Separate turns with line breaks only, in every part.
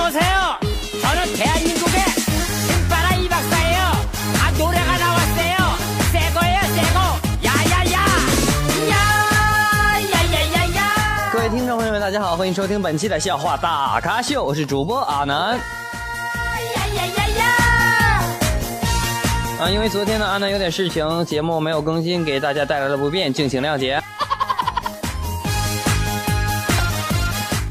안녕하세요. 저는 대한민국의 신바라 이박사예요. 아 노래가 나왔어요. 새거예요, 새거. 야야야. 야야야야야.
各位听众朋友们，大家好，欢迎收听本期的笑话大咖秀，我是主播阿南。
야야야야.
啊，因为昨天呢，阿南有点事情，节目没有更新，给大家带来了不便，敬请谅解。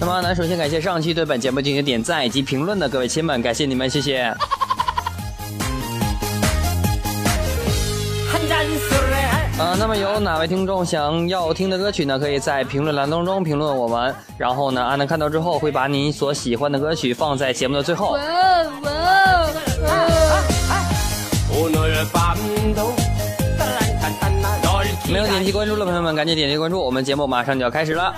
那么阿南首先感谢上期对本节目进行点赞以及评论的各位亲们感谢你们谢谢。啊那么有哪位听众想要听的歌曲呢可以在评论栏当中评论我们然后呢阿南看到之后会把您所喜欢的歌曲放在节目的最后。没有点击关注的朋友们赶紧点击关注我们节目马上就要开始了。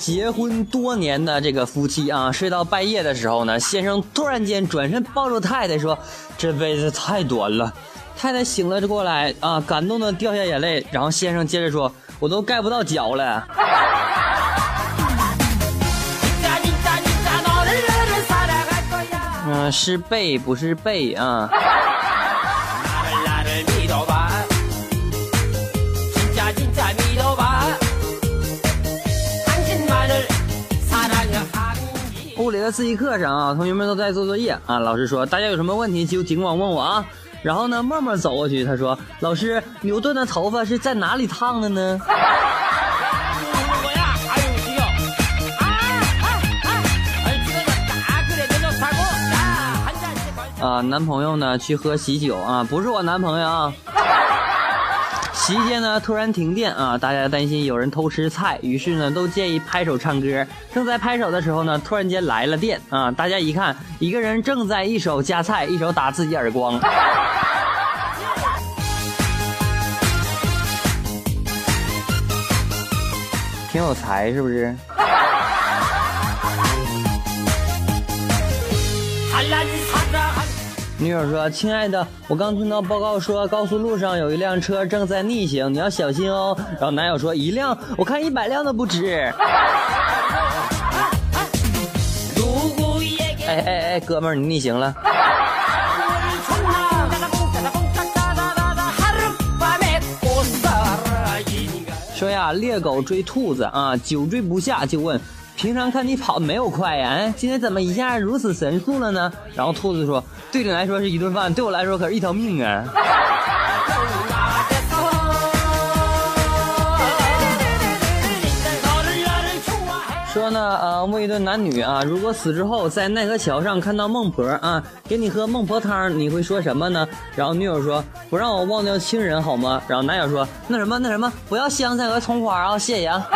结婚多年的这个夫妻啊睡到半夜的时候呢先生突然间转身抱住太太说这辈子太短了。太太醒了就过来啊感动的掉下眼泪然后先生接着说我都盖不到脚了。嗯是背不是背啊。自习课上啊同学们都在做作业啊老师说大家有什么问题就尽管问我啊。然后呢默默走过去他说老师牛顿的头发是在哪里烫的呢？啊男朋友呢去喝喜酒啊不是我男朋友啊。期。间呢突然停电啊，大家担心有人偷吃菜，于是呢都建议拍手唱歌。正在拍手的时候呢，突然间来了电啊，大家一看，一个人正在一手夹菜，一手打自己耳光。挺有才是不是？女友说：“亲爱的，我刚听到报告说高速路上有一辆车正在逆行，你要小心哦。”然后男友说：“一辆，我看一百辆都不止。”哎哎哎，哥们儿，你逆行了！说呀，猎狗追兔子啊，久追不下，就问。平常看你跑的没有快呀，哎，今天怎么一下如此神速了呢？然后兔子说：“对你来说是一顿饭，对我来说可是一条命啊。”说呢，呃，问一对男女啊，如果死之后在奈何桥上看到孟婆啊，给你喝孟婆汤，你会说什么呢？然后女友说：“不让我忘掉亲人好吗？”然后男友说：“那什么那什么，不要香菜和葱花啊，谢谢啊。”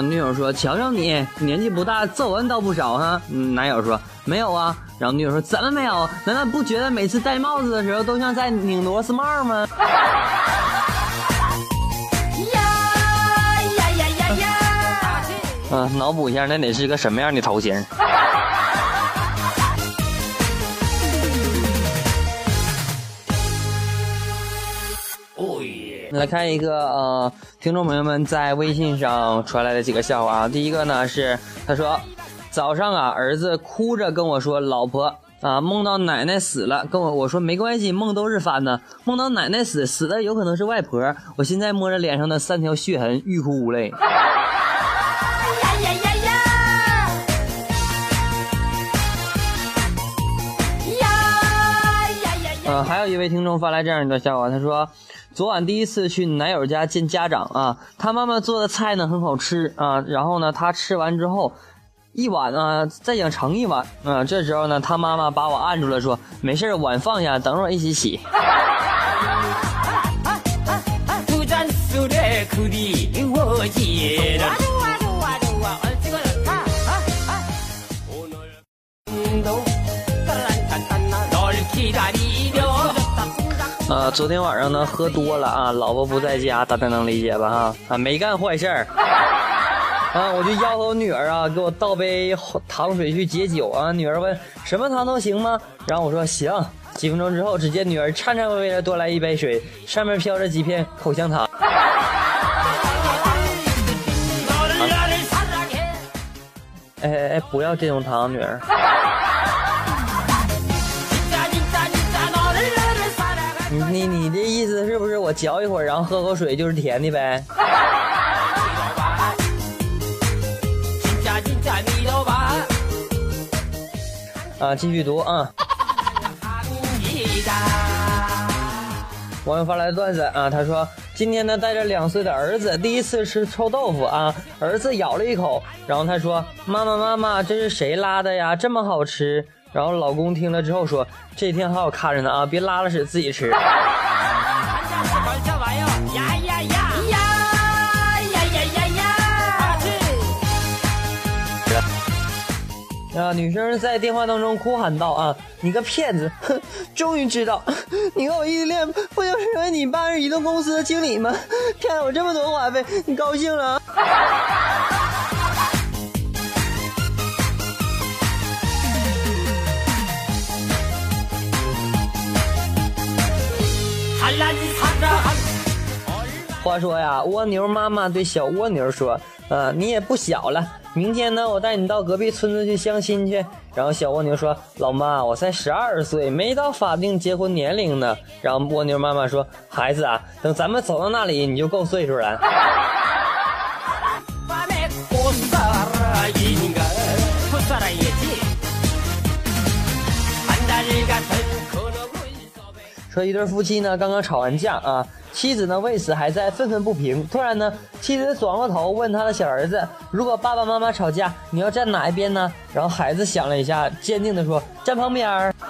女友说：“瞧瞧你，年纪不大，皱纹倒不少哈。”男友说：“没有啊。”然后女友说：“怎么没有？难道不觉得每次戴帽子的时候都像在拧螺丝帽吗？”
呀呀呀呀呀！
嗯，脑补一下，那得是个什么样的头型？来看一个，呃。听众朋友们在微信上传来的几个笑话啊，第一个呢是他说，早上啊，儿子哭着跟我说，老婆啊，梦到奶奶死了，跟我我说没关系，梦都是翻的，梦到奶奶死死的有可能是外婆。我现在摸着脸上的三条血痕，欲哭无泪。还有一位听众发来这样一段笑话，他说。昨晚第一次去男友家见家长啊，他妈妈做的菜呢很好吃啊，然后呢他吃完之后。一碗啊，再想盛一碗啊。这时候呢，他妈妈把我按住了，说：“没事碗放下，等会一起洗。啊，昨天晚上呢喝多了啊，老婆不在家，大家能理解吧？哈啊，没干坏事儿啊，我就吆喝女儿啊，给我倒杯糖水去解酒啊。女儿问什么糖都行吗？然后我说行。几分钟之后，只见女儿颤颤巍巍的端来一杯水，上面飘着几片口香糖。哎哎哎！不要这种糖，女儿。你你的意思是不是我嚼一会儿，然后喝口水就是甜的呗？啊，继续读啊。网友发来的段子啊，他说今天呢带着两岁的儿子第一次吃臭豆腐啊，儿子咬了一口，然后他说妈妈妈妈这是谁拉的呀？这么好吃。然后老公听了之后说：“这天好好看着呢啊，别拉了屎自己吃。”啊！女生在电话当中哭喊道：“啊，你个骗子！哼，终于知道你和我异地恋不就是因为你爸是移动公司的经理吗？骗了我这么多话费，你高兴了？”话说呀，蜗牛妈妈对小蜗牛说：“呃，你也不小了，明天呢，我带你到隔壁村子去相亲去。”然后小蜗牛说：“老妈，我才十二岁，没到法定结婚年龄呢。”然后蜗牛妈妈说：“孩子啊，等咱们走到那里，你就够岁数了。” 说一对夫妻呢，刚刚吵完架啊。妻子呢，为此还在愤愤不平。突然呢，妻子转过头问他的小儿子：“如果爸爸妈妈吵架，你要站哪一边呢？”然后孩子想了一下，坚定地说：“站旁边儿。”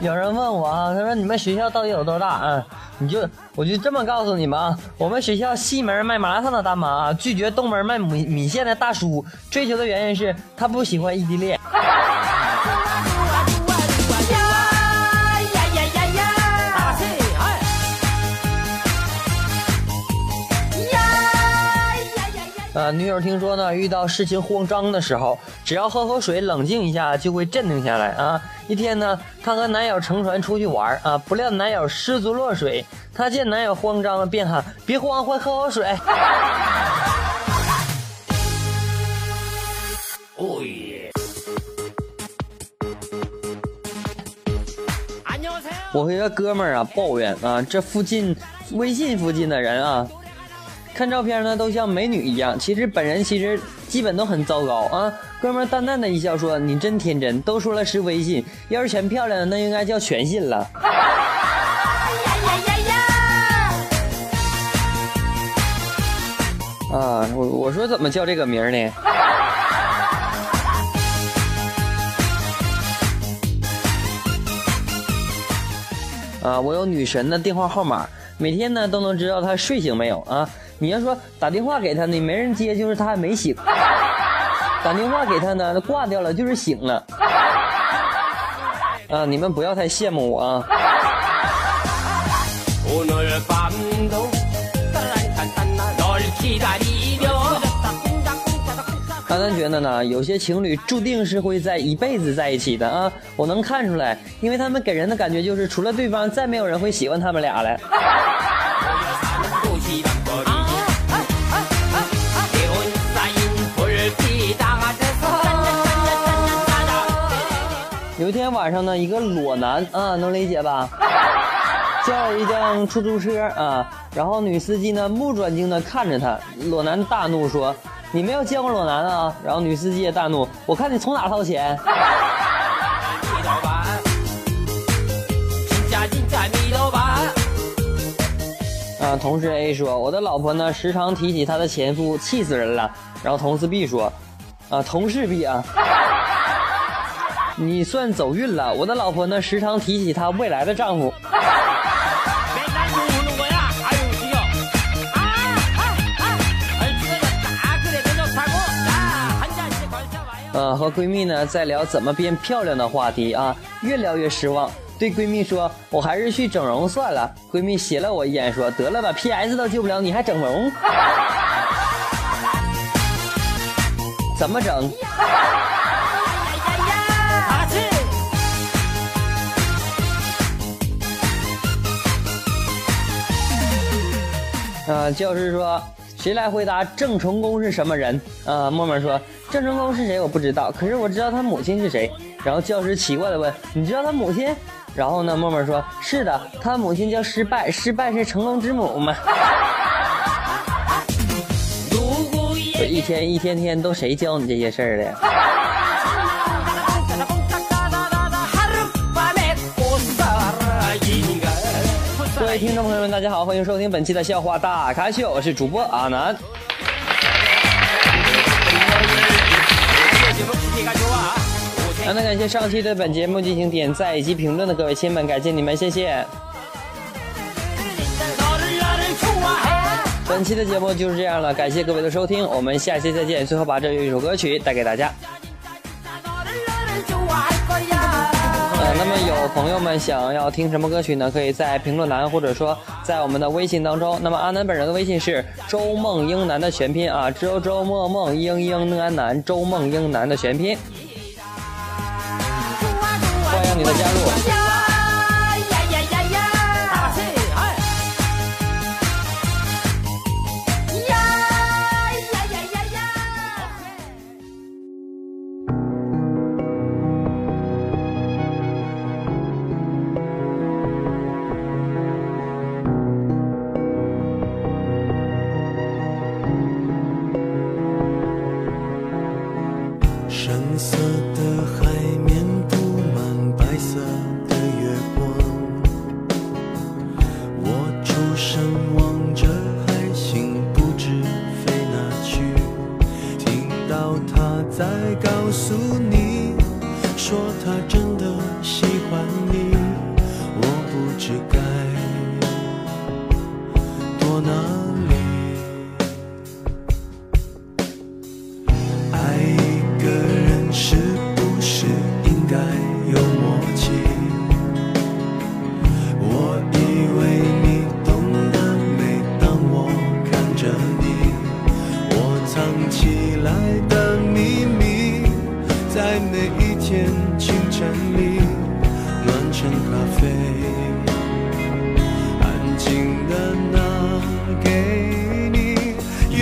有人问我啊，他说你们学校到底有多大啊？你就我就这么告诉你们啊，我们学校西门卖麻辣烫的大妈啊，拒绝东门卖米米线的大叔，追求的原因是他不喜欢异地恋。啊，女友听说呢，遇到事情慌张的时候，只要喝口水冷静一下，就会镇定下来啊。一天呢，她和男友乘船出去玩啊，不料男友失足落水，她见男友慌张了，便喊：“别慌，快喝口水。”我和一个哥们儿啊抱怨啊，这附近微信附近的人啊。看照片呢，都像美女一样，其实本人其实基本都很糟糕啊。哥们淡淡的一笑说：“你真天真，都说了是微信，要是全漂亮，那应该叫全信了。” 啊，我我说怎么叫这个名呢？啊，我有女神的电话号码，每天呢都能知道她睡醒没有啊。你要说打电话给他呢，没人接，就是他还没醒；打电话给他呢，他挂掉了，就是醒了。啊，你们不要太羡慕我啊！阿丹觉得呢，有些情侣注定是会在一辈子在一起的啊，我能看出来，因为他们给人的感觉就是，除了对方，再没有人会喜欢他们俩了。有一天晚上呢，一个裸男啊，能理解吧？叫了一辆出租车啊，然后女司机呢目不转睛的看着他，裸男大怒说：“你没有见过裸男啊？”然后女司机也大怒：“我看你从哪掏钱？” 啊，同事 A 说：“我的老婆呢时常提起她的前夫，气死人了。”然后同事 B 说：“啊，同事 B 啊。”你算走运了，我的老婆呢，时常提起她未来的丈夫。呃，和闺蜜呢在聊怎么变漂亮的话题啊，越聊越失望，对闺蜜说：“我还是去整容算了。”闺蜜斜了我一眼说：“得了吧，PS 都救不了你，还整容？怎么整？”啊，教师说，谁来回答郑成功是什么人？啊，默默说，郑成功是谁？我不知道，可是我知道他母亲是谁。然后教师奇怪的问，你知道他母亲？然后呢，默默说，是的，他母亲叫失败，失败是成功之母嘛。这一天一天天都谁教你这些事儿的？各位听众朋友们，大家好，欢迎收听本期的笑话大咖秀，我是主播阿南。那感谢上期对本节目进行点赞以及评论的各位亲们，感谢你们，谢谢。本期的节目就是这样了，感谢各位的收听，我们下期再见。最后把这一首歌曲带给大家。那么有朋友们想要听什么歌曲呢？可以在评论栏或者说在我们的微信当中。那么阿南本人的微信是周梦英男的全拼啊，周周梦梦英英南南周梦英男的全拼。欢迎你的加入。
now.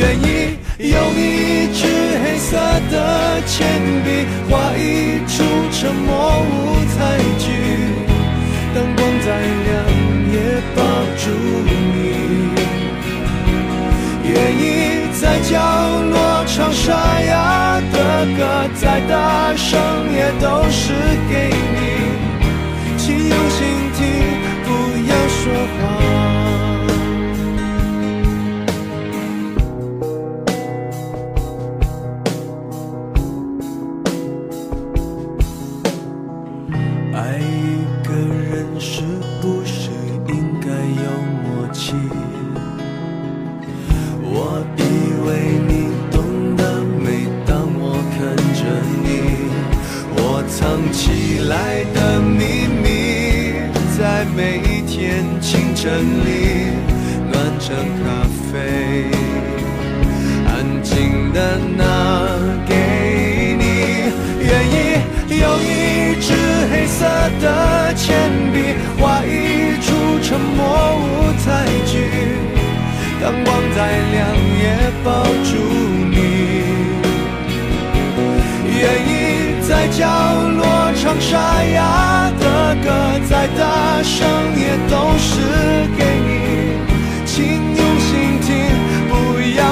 愿意用一支黑色的铅笔画一出沉默舞台剧，灯光再亮也抱住你，愿意在角落唱沙哑的歌，再大声也都是给你，飞，安静的拿给你，愿意用一支黑色的铅笔画一出沉默舞台剧，灯光再亮也抱住你，愿意在角落唱沙哑的歌，再大声也都是给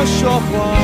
说谎。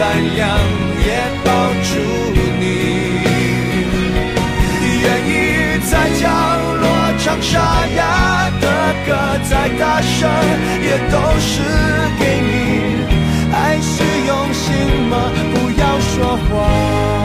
懒羊也抱住你，愿意在角落唱沙哑的歌，再大声也都是给你。爱是用心吗？不要说谎。